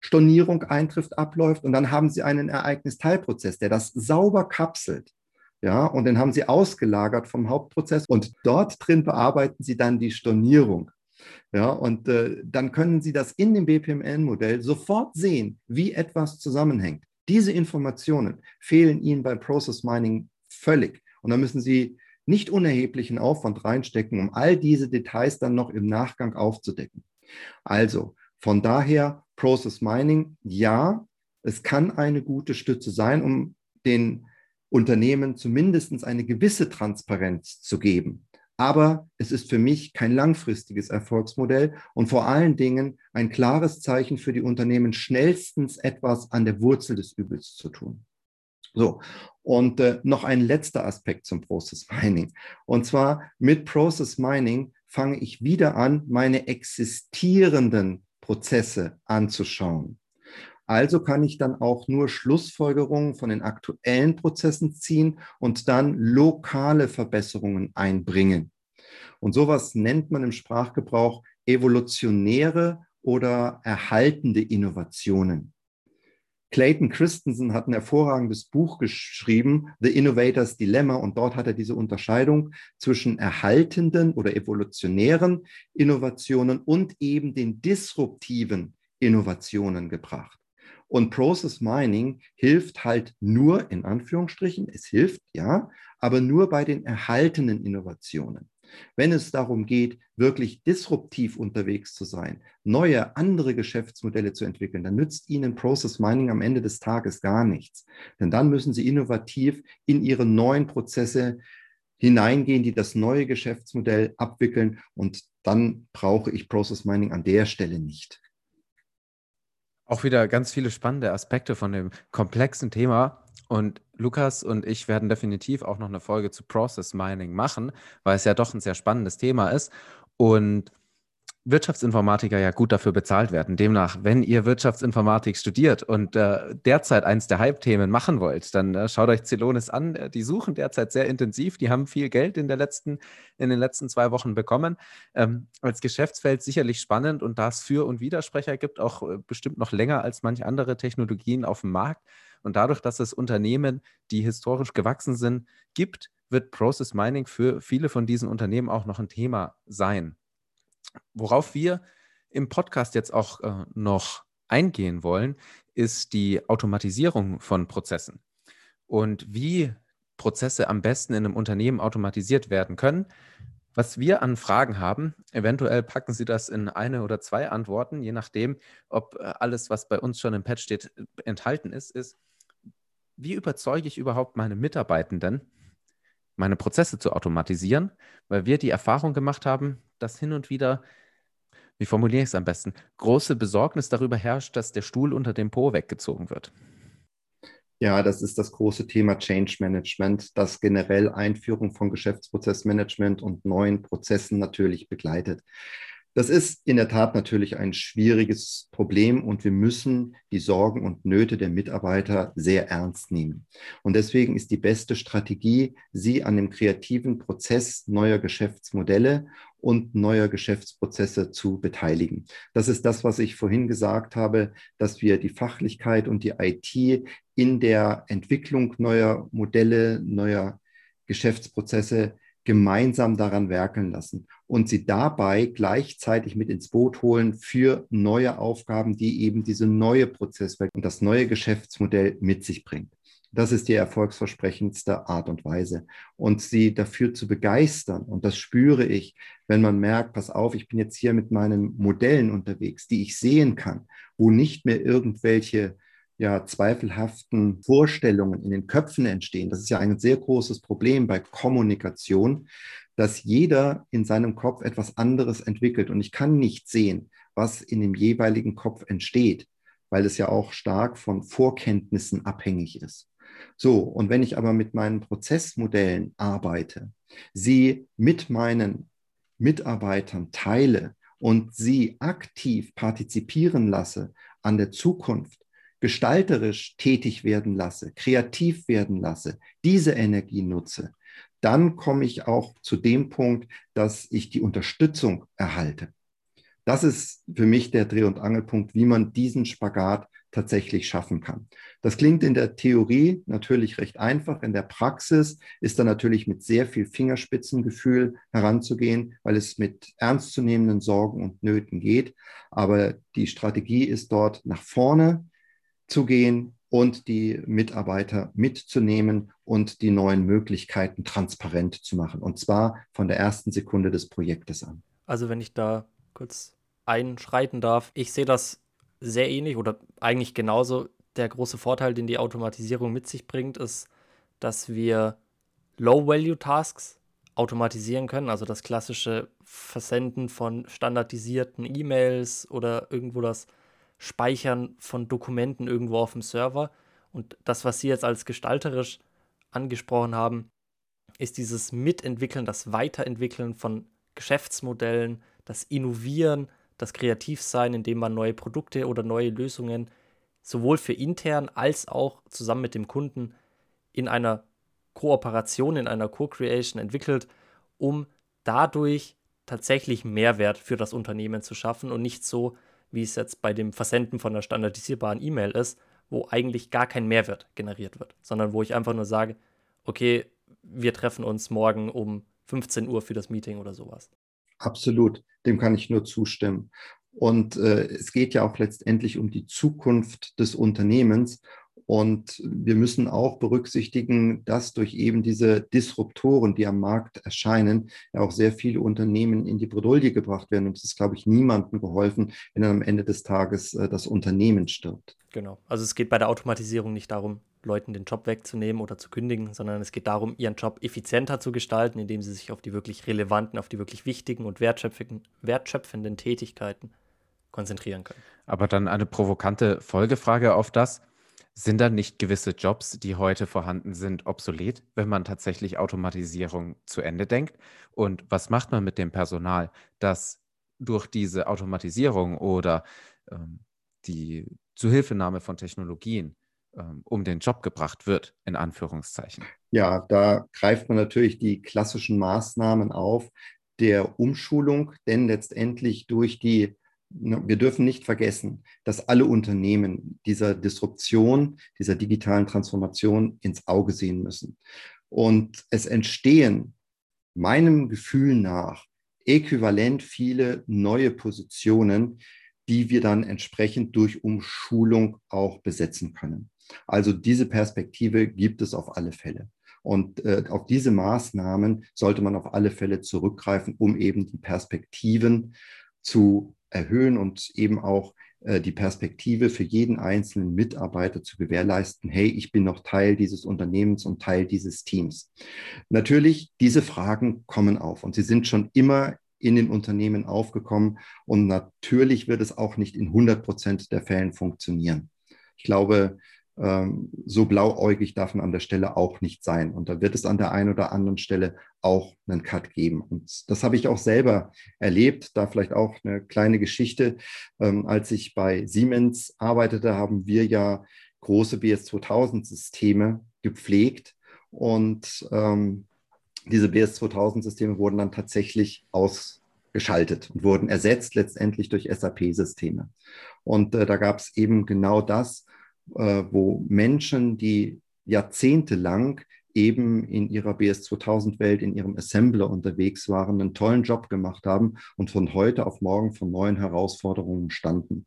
Stornierung eintrifft, abläuft. Und dann haben Sie einen Ereignisteilprozess, der das sauber kapselt. Ja, und den haben Sie ausgelagert vom Hauptprozess und dort drin bearbeiten Sie dann die Stornierung. Ja, und äh, dann können Sie das in dem BPMN-Modell sofort sehen, wie etwas zusammenhängt. Diese Informationen fehlen Ihnen bei Process Mining völlig. Und da müssen Sie nicht unerheblichen Aufwand reinstecken, um all diese Details dann noch im Nachgang aufzudecken. Also von daher Process Mining, ja, es kann eine gute Stütze sein, um den Unternehmen zumindest eine gewisse Transparenz zu geben. Aber es ist für mich kein langfristiges Erfolgsmodell und vor allen Dingen ein klares Zeichen für die Unternehmen, schnellstens etwas an der Wurzel des Übels zu tun. So, und äh, noch ein letzter Aspekt zum Process Mining. Und zwar mit Process Mining fange ich wieder an, meine existierenden Prozesse anzuschauen. Also kann ich dann auch nur Schlussfolgerungen von den aktuellen Prozessen ziehen und dann lokale Verbesserungen einbringen. Und sowas nennt man im Sprachgebrauch evolutionäre oder erhaltende Innovationen. Clayton Christensen hat ein hervorragendes Buch geschrieben, The Innovator's Dilemma, und dort hat er diese Unterscheidung zwischen erhaltenden oder evolutionären Innovationen und eben den disruptiven Innovationen gebracht. Und Process Mining hilft halt nur, in Anführungsstrichen, es hilft, ja, aber nur bei den erhaltenen Innovationen. Wenn es darum geht, wirklich disruptiv unterwegs zu sein, neue, andere Geschäftsmodelle zu entwickeln, dann nützt Ihnen Process Mining am Ende des Tages gar nichts. Denn dann müssen Sie innovativ in Ihre neuen Prozesse hineingehen, die das neue Geschäftsmodell abwickeln. Und dann brauche ich Process Mining an der Stelle nicht. Auch wieder ganz viele spannende Aspekte von dem komplexen Thema. Und Lukas und ich werden definitiv auch noch eine Folge zu Process Mining machen, weil es ja doch ein sehr spannendes Thema ist. Und Wirtschaftsinformatiker ja gut dafür bezahlt werden. Demnach, wenn ihr Wirtschaftsinformatik studiert und äh, derzeit eins der Hype-Themen machen wollt, dann äh, schaut euch Celonis an. Äh, die suchen derzeit sehr intensiv. Die haben viel Geld in, der letzten, in den letzten zwei Wochen bekommen. Ähm, als Geschäftsfeld sicherlich spannend und da es Für- und Widersprecher gibt, auch äh, bestimmt noch länger als manche andere Technologien auf dem Markt. Und dadurch, dass es Unternehmen, die historisch gewachsen sind, gibt, wird Process Mining für viele von diesen Unternehmen auch noch ein Thema sein. Worauf wir im Podcast jetzt auch äh, noch eingehen wollen, ist die Automatisierung von Prozessen und wie Prozesse am besten in einem Unternehmen automatisiert werden können. Was wir an Fragen haben, eventuell packen Sie das in eine oder zwei Antworten, je nachdem, ob äh, alles, was bei uns schon im Patch steht, enthalten ist, ist, wie überzeuge ich überhaupt meine Mitarbeitenden, meine Prozesse zu automatisieren, weil wir die Erfahrung gemacht haben, dass hin und wieder, wie formuliere ich es am besten, große Besorgnis darüber herrscht, dass der Stuhl unter dem Po weggezogen wird. Ja, das ist das große Thema Change Management, das generell Einführung von Geschäftsprozessmanagement und neuen Prozessen natürlich begleitet. Das ist in der Tat natürlich ein schwieriges Problem und wir müssen die Sorgen und Nöte der Mitarbeiter sehr ernst nehmen. Und deswegen ist die beste Strategie, sie an dem kreativen Prozess neuer Geschäftsmodelle und neuer Geschäftsprozesse zu beteiligen. Das ist das, was ich vorhin gesagt habe, dass wir die Fachlichkeit und die IT in der Entwicklung neuer Modelle, neuer Geschäftsprozesse gemeinsam daran werkeln lassen und sie dabei gleichzeitig mit ins Boot holen für neue Aufgaben, die eben diese neue Prozesswelt und das neue Geschäftsmodell mit sich bringt. Das ist die erfolgsversprechendste Art und Weise. Und sie dafür zu begeistern, und das spüre ich, wenn man merkt, pass auf, ich bin jetzt hier mit meinen Modellen unterwegs, die ich sehen kann, wo nicht mehr irgendwelche ja, zweifelhaften Vorstellungen in den Köpfen entstehen. Das ist ja ein sehr großes Problem bei Kommunikation, dass jeder in seinem Kopf etwas anderes entwickelt. Und ich kann nicht sehen, was in dem jeweiligen Kopf entsteht, weil es ja auch stark von Vorkenntnissen abhängig ist. So, und wenn ich aber mit meinen Prozessmodellen arbeite, sie mit meinen Mitarbeitern teile und sie aktiv partizipieren lasse an der Zukunft, gestalterisch tätig werden lasse, kreativ werden lasse, diese Energie nutze, dann komme ich auch zu dem Punkt, dass ich die Unterstützung erhalte. Das ist für mich der Dreh- und Angelpunkt, wie man diesen Spagat tatsächlich schaffen kann. Das klingt in der Theorie natürlich recht einfach. In der Praxis ist da natürlich mit sehr viel Fingerspitzengefühl heranzugehen, weil es mit ernstzunehmenden Sorgen und Nöten geht. Aber die Strategie ist dort nach vorne zu gehen und die Mitarbeiter mitzunehmen und die neuen Möglichkeiten transparent zu machen. Und zwar von der ersten Sekunde des Projektes an. Also wenn ich da kurz einschreiten darf, ich sehe das sehr ähnlich oder eigentlich genauso. Der große Vorteil, den die Automatisierung mit sich bringt, ist, dass wir Low-Value-Tasks automatisieren können, also das klassische Versenden von standardisierten E-Mails oder irgendwo das Speichern von Dokumenten irgendwo auf dem Server. Und das, was Sie jetzt als gestalterisch angesprochen haben, ist dieses Mitentwickeln, das Weiterentwickeln von Geschäftsmodellen, das Innovieren, das Kreativsein, indem man neue Produkte oder neue Lösungen sowohl für intern als auch zusammen mit dem Kunden in einer Kooperation, in einer Co-Creation entwickelt, um dadurch tatsächlich Mehrwert für das Unternehmen zu schaffen und nicht so, wie es jetzt bei dem Versenden von einer standardisierbaren E-Mail ist, wo eigentlich gar kein Mehrwert generiert wird, sondern wo ich einfach nur sage, okay, wir treffen uns morgen um 15 Uhr für das Meeting oder sowas. Absolut, dem kann ich nur zustimmen. Und äh, es geht ja auch letztendlich um die Zukunft des Unternehmens. Und wir müssen auch berücksichtigen, dass durch eben diese Disruptoren, die am Markt erscheinen, ja auch sehr viele Unternehmen in die Bredouille gebracht werden. Und es ist, glaube ich, niemandem geholfen, wenn am Ende des Tages äh, das Unternehmen stirbt. Genau. Also es geht bei der Automatisierung nicht darum, Leuten den Job wegzunehmen oder zu kündigen, sondern es geht darum, ihren Job effizienter zu gestalten, indem sie sich auf die wirklich relevanten, auf die wirklich wichtigen und wertschöpfenden Tätigkeiten konzentrieren können. Aber dann eine provokante Folgefrage auf das. Sind dann nicht gewisse Jobs, die heute vorhanden sind, obsolet, wenn man tatsächlich Automatisierung zu Ende denkt? Und was macht man mit dem Personal, das durch diese Automatisierung oder ähm, die Zuhilfenahme von Technologien ähm, um den Job gebracht wird, in Anführungszeichen? Ja, da greift man natürlich die klassischen Maßnahmen auf der Umschulung, denn letztendlich durch die wir dürfen nicht vergessen, dass alle Unternehmen dieser Disruption, dieser digitalen Transformation ins Auge sehen müssen. Und es entstehen meinem Gefühl nach äquivalent viele neue Positionen, die wir dann entsprechend durch Umschulung auch besetzen können. Also diese Perspektive gibt es auf alle Fälle. Und äh, auf diese Maßnahmen sollte man auf alle Fälle zurückgreifen, um eben die Perspektiven zu erhöhen und eben auch äh, die Perspektive für jeden einzelnen Mitarbeiter zu gewährleisten, hey, ich bin noch Teil dieses Unternehmens und Teil dieses Teams. Natürlich, diese Fragen kommen auf und sie sind schon immer in den Unternehmen aufgekommen und natürlich wird es auch nicht in 100 Prozent der Fällen funktionieren. Ich glaube, so blauäugig darf man an der Stelle auch nicht sein. Und da wird es an der einen oder anderen Stelle auch einen Cut geben. Und das habe ich auch selber erlebt. Da vielleicht auch eine kleine Geschichte. Ähm, als ich bei Siemens arbeitete, haben wir ja große BS2000-Systeme gepflegt. Und ähm, diese BS2000-Systeme wurden dann tatsächlich ausgeschaltet und wurden ersetzt letztendlich durch SAP-Systeme. Und äh, da gab es eben genau das, äh, wo Menschen, die jahrzehntelang eben in ihrer BS2000-Welt, in ihrem Assembler unterwegs waren, einen tollen Job gemacht haben und von heute auf morgen vor neuen Herausforderungen standen.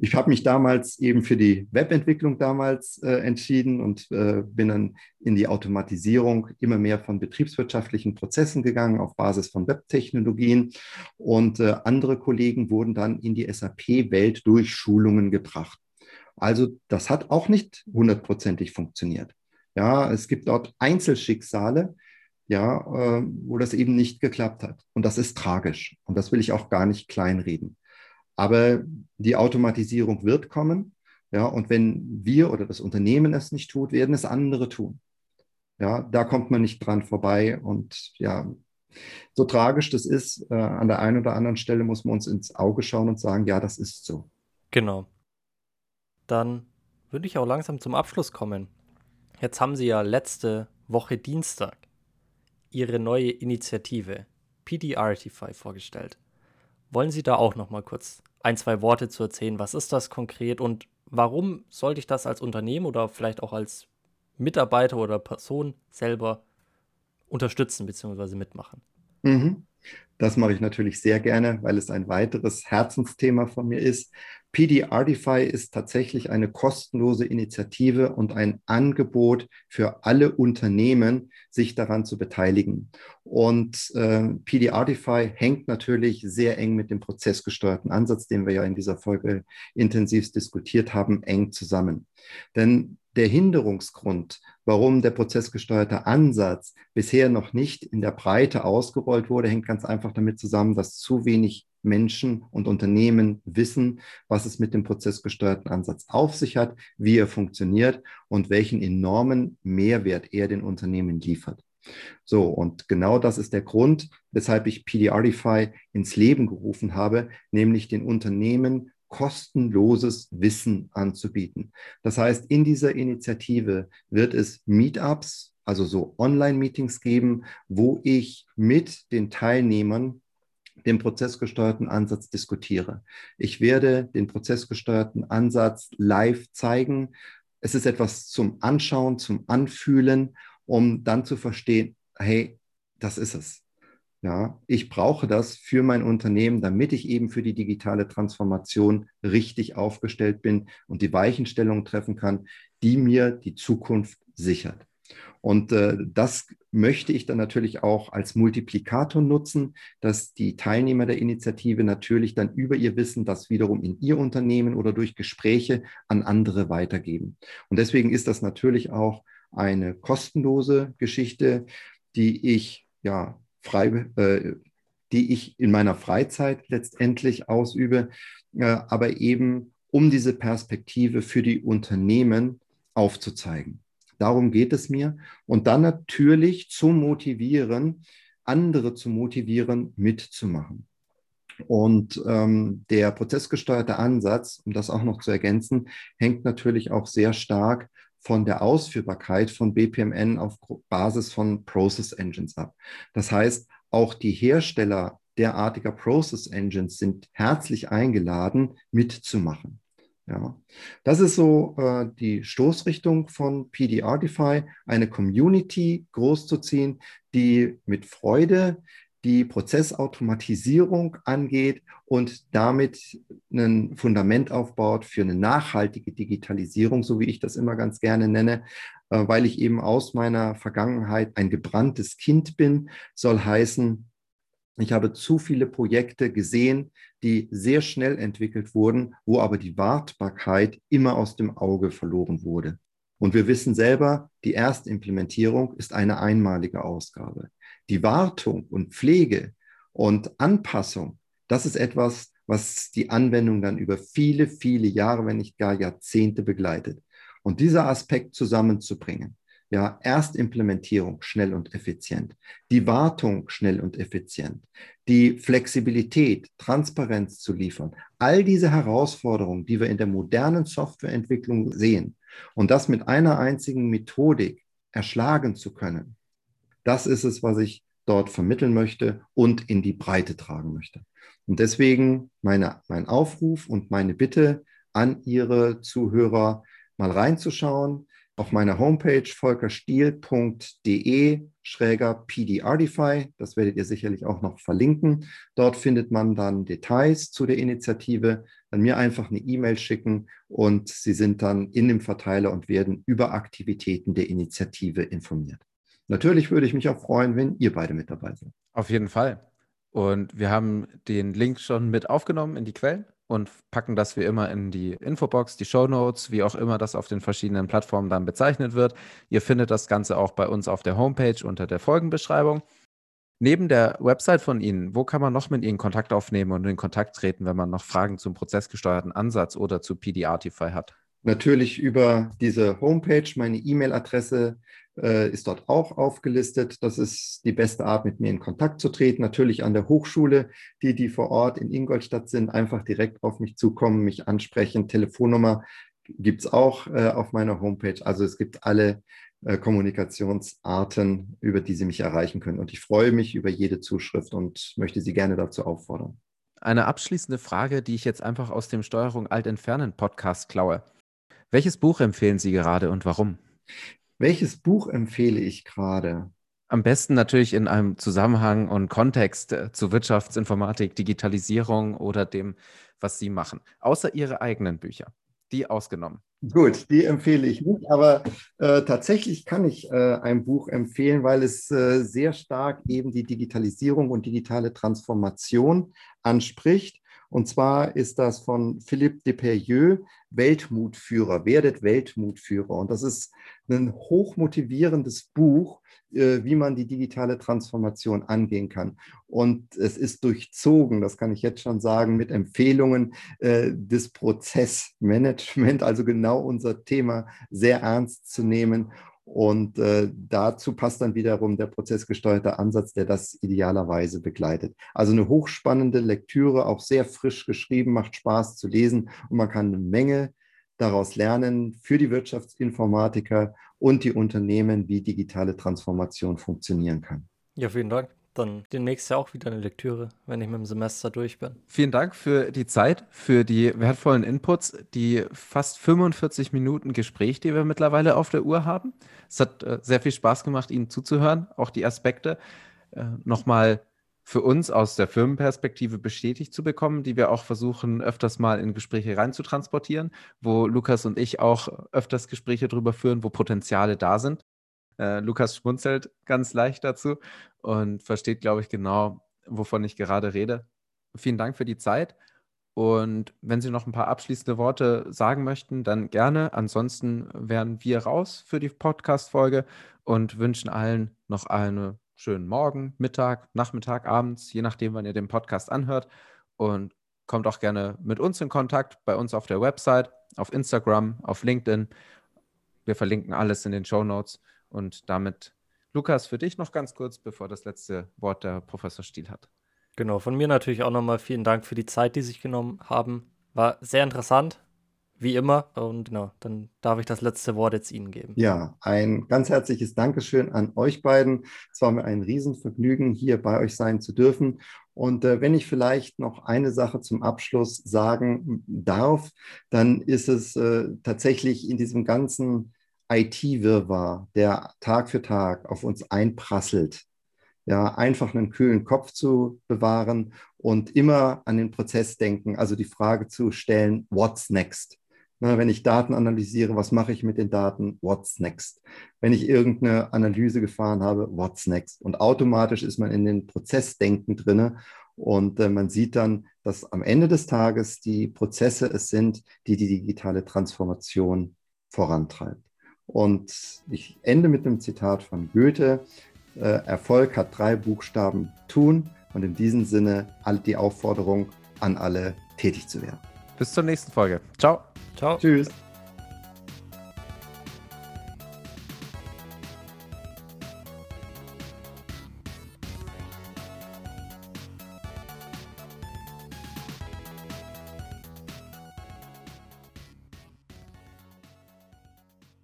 Ich habe mich damals eben für die Webentwicklung damals äh, entschieden und äh, bin dann in die Automatisierung immer mehr von betriebswirtschaftlichen Prozessen gegangen auf Basis von Webtechnologien. Und äh, andere Kollegen wurden dann in die SAP-Welt durch Schulungen gebracht. Also das hat auch nicht hundertprozentig funktioniert. Ja, es gibt dort Einzelschicksale, ja, äh, wo das eben nicht geklappt hat. Und das ist tragisch. Und das will ich auch gar nicht kleinreden. Aber die Automatisierung wird kommen. Ja, und wenn wir oder das Unternehmen es nicht tut, werden es andere tun. Ja, da kommt man nicht dran vorbei. Und ja, so tragisch das ist, äh, an der einen oder anderen Stelle muss man uns ins Auge schauen und sagen, ja, das ist so. Genau. Dann würde ich auch langsam zum Abschluss kommen. Jetzt haben Sie ja letzte Woche Dienstag Ihre neue Initiative PDRtify vorgestellt. Wollen Sie da auch noch mal kurz ein, zwei Worte zu erzählen. Was ist das konkret und warum sollte ich das als Unternehmen oder vielleicht auch als Mitarbeiter oder Person selber unterstützen bzw. mitmachen? Mhm. Das mache ich natürlich sehr gerne, weil es ein weiteres Herzensthema von mir ist. PD Artify ist tatsächlich eine kostenlose Initiative und ein Angebot für alle Unternehmen, sich daran zu beteiligen. Und äh, PD Artify hängt natürlich sehr eng mit dem prozessgesteuerten Ansatz, den wir ja in dieser Folge intensiv diskutiert haben, eng zusammen. Denn der Hinderungsgrund, warum der prozessgesteuerte Ansatz bisher noch nicht in der Breite ausgerollt wurde, hängt ganz einfach damit zusammen, dass zu wenig Menschen und Unternehmen wissen, was es mit dem prozessgesteuerten Ansatz auf sich hat, wie er funktioniert und welchen enormen Mehrwert er den Unternehmen liefert. So, und genau das ist der Grund, weshalb ich PDRify ins Leben gerufen habe, nämlich den Unternehmen kostenloses Wissen anzubieten. Das heißt, in dieser Initiative wird es Meetups, also so Online-Meetings geben, wo ich mit den Teilnehmern den prozessgesteuerten Ansatz diskutiere. Ich werde den prozessgesteuerten Ansatz live zeigen. Es ist etwas zum Anschauen, zum Anfühlen, um dann zu verstehen, hey, das ist es. Ja, ich brauche das für mein Unternehmen, damit ich eben für die digitale Transformation richtig aufgestellt bin und die Weichenstellung treffen kann, die mir die Zukunft sichert. Und äh, das möchte ich dann natürlich auch als Multiplikator nutzen, dass die Teilnehmer der Initiative natürlich dann über ihr Wissen das wiederum in ihr Unternehmen oder durch Gespräche an andere weitergeben. Und deswegen ist das natürlich auch eine kostenlose Geschichte, die ich ja frei, äh, die ich in meiner Freizeit letztendlich ausübe, äh, aber eben um diese Perspektive für die Unternehmen aufzuzeigen. Darum geht es mir. Und dann natürlich zu motivieren, andere zu motivieren, mitzumachen. Und ähm, der prozessgesteuerte Ansatz, um das auch noch zu ergänzen, hängt natürlich auch sehr stark von der Ausführbarkeit von BPMN auf Basis von Process Engines ab. Das heißt, auch die Hersteller derartiger Process Engines sind herzlich eingeladen, mitzumachen. Ja, das ist so äh, die Stoßrichtung von PDRtify, eine Community großzuziehen, die mit Freude die Prozessautomatisierung angeht und damit ein Fundament aufbaut für eine nachhaltige Digitalisierung, so wie ich das immer ganz gerne nenne, äh, weil ich eben aus meiner Vergangenheit ein gebranntes Kind bin, soll heißen, ich habe zu viele Projekte gesehen, die sehr schnell entwickelt wurden, wo aber die Wartbarkeit immer aus dem Auge verloren wurde. Und wir wissen selber, die Erstimplementierung ist eine einmalige Ausgabe. Die Wartung und Pflege und Anpassung, das ist etwas, was die Anwendung dann über viele, viele Jahre, wenn nicht gar Jahrzehnte begleitet. Und dieser Aspekt zusammenzubringen, ja, Erstimplementierung schnell und effizient, die Wartung schnell und effizient, die Flexibilität, Transparenz zu liefern, all diese Herausforderungen, die wir in der modernen Softwareentwicklung sehen, und das mit einer einzigen Methodik erschlagen zu können, das ist es, was ich dort vermitteln möchte und in die Breite tragen möchte. Und deswegen meine, mein Aufruf und meine Bitte an Ihre Zuhörer, mal reinzuschauen, auf meiner Homepage volkerstiel.de schräger PDRDify. Das werdet ihr sicherlich auch noch verlinken. Dort findet man dann Details zu der Initiative. Dann mir einfach eine E-Mail schicken und Sie sind dann in dem Verteiler und werden über Aktivitäten der Initiative informiert. Natürlich würde ich mich auch freuen, wenn ihr beide mit dabei seid. Auf jeden Fall. Und wir haben den Link schon mit aufgenommen in die Quellen und packen das wie immer in die Infobox, die Show Notes, wie auch immer das auf den verschiedenen Plattformen dann bezeichnet wird. Ihr findet das Ganze auch bei uns auf der Homepage unter der Folgenbeschreibung. Neben der Website von Ihnen, wo kann man noch mit Ihnen Kontakt aufnehmen und in Kontakt treten, wenn man noch Fragen zum prozessgesteuerten Ansatz oder zu PDRtify hat? Natürlich über diese Homepage. Meine E-Mail-Adresse äh, ist dort auch aufgelistet. Das ist die beste Art, mit mir in Kontakt zu treten. Natürlich an der Hochschule, die, die vor Ort in Ingolstadt sind, einfach direkt auf mich zukommen, mich ansprechen. Telefonnummer gibt es auch äh, auf meiner Homepage. Also es gibt alle äh, Kommunikationsarten, über die Sie mich erreichen können. Und ich freue mich über jede Zuschrift und möchte Sie gerne dazu auffordern. Eine abschließende Frage, die ich jetzt einfach aus dem Steuerung Alt Entfernen Podcast klaue. Welches Buch empfehlen Sie gerade und warum? Welches Buch empfehle ich gerade? Am besten natürlich in einem Zusammenhang und Kontext äh, zu Wirtschaftsinformatik, Digitalisierung oder dem, was Sie machen. Außer Ihre eigenen Bücher. Die ausgenommen. Gut, die empfehle ich nicht, aber äh, tatsächlich kann ich äh, ein Buch empfehlen, weil es äh, sehr stark eben die Digitalisierung und digitale Transformation anspricht. Und zwar ist das von Philippe Deperrieux, Weltmutführer, werdet Weltmutführer. Und das ist ein hochmotivierendes Buch, äh, wie man die digitale Transformation angehen kann. Und es ist durchzogen, das kann ich jetzt schon sagen, mit Empfehlungen äh, des Prozessmanagement, also genau unser Thema sehr ernst zu nehmen und äh, dazu passt dann wiederum der prozessgesteuerte Ansatz, der das idealerweise begleitet. Also eine hochspannende Lektüre, auch sehr frisch geschrieben, macht Spaß zu lesen und man kann eine Menge daraus lernen für die Wirtschaftsinformatiker und die Unternehmen, wie digitale Transformation funktionieren kann. Ja, vielen Dank dann demnächst ja auch wieder eine Lektüre, wenn ich mit dem Semester durch bin. Vielen Dank für die Zeit, für die wertvollen Inputs, die fast 45 Minuten Gespräch, die wir mittlerweile auf der Uhr haben. Es hat äh, sehr viel Spaß gemacht, Ihnen zuzuhören, auch die Aspekte äh, nochmal für uns aus der Firmenperspektive bestätigt zu bekommen, die wir auch versuchen, öfters mal in Gespräche reinzutransportieren, wo Lukas und ich auch öfters Gespräche darüber führen, wo Potenziale da sind. Äh, Lukas schmunzelt ganz leicht dazu und versteht, glaube ich, genau, wovon ich gerade rede. Vielen Dank für die Zeit. Und wenn Sie noch ein paar abschließende Worte sagen möchten, dann gerne. Ansonsten wären wir raus für die Podcast-Folge und wünschen allen noch einen schönen Morgen, Mittag, Nachmittag, abends, je nachdem, wann ihr den Podcast anhört. Und kommt auch gerne mit uns in Kontakt bei uns auf der Website, auf Instagram, auf LinkedIn. Wir verlinken alles in den Show Notes. Und damit, Lukas, für dich noch ganz kurz, bevor das letzte Wort der Professor Stiel hat. Genau, von mir natürlich auch nochmal vielen Dank für die Zeit, die Sie sich genommen haben. War sehr interessant, wie immer. Und genau, dann darf ich das letzte Wort jetzt Ihnen geben. Ja, ein ganz herzliches Dankeschön an euch beiden. Es war mir ein Riesenvergnügen, hier bei euch sein zu dürfen. Und äh, wenn ich vielleicht noch eine Sache zum Abschluss sagen darf, dann ist es äh, tatsächlich in diesem ganzen IT-Wirrwarr, der Tag für Tag auf uns einprasselt, ja, einfach einen kühlen Kopf zu bewahren und immer an den Prozess denken, also die Frage zu stellen, what's next? Na, wenn ich Daten analysiere, was mache ich mit den Daten? What's next? Wenn ich irgendeine Analyse gefahren habe, what's next? Und automatisch ist man in den Prozessdenken drinne und äh, man sieht dann, dass am Ende des Tages die Prozesse es sind, die die digitale Transformation vorantreibt. Und ich ende mit einem Zitat von Goethe. Äh, Erfolg hat drei Buchstaben tun und in diesem Sinne die Aufforderung an alle tätig zu werden. Bis zur nächsten Folge. Ciao. Ciao. Tschüss.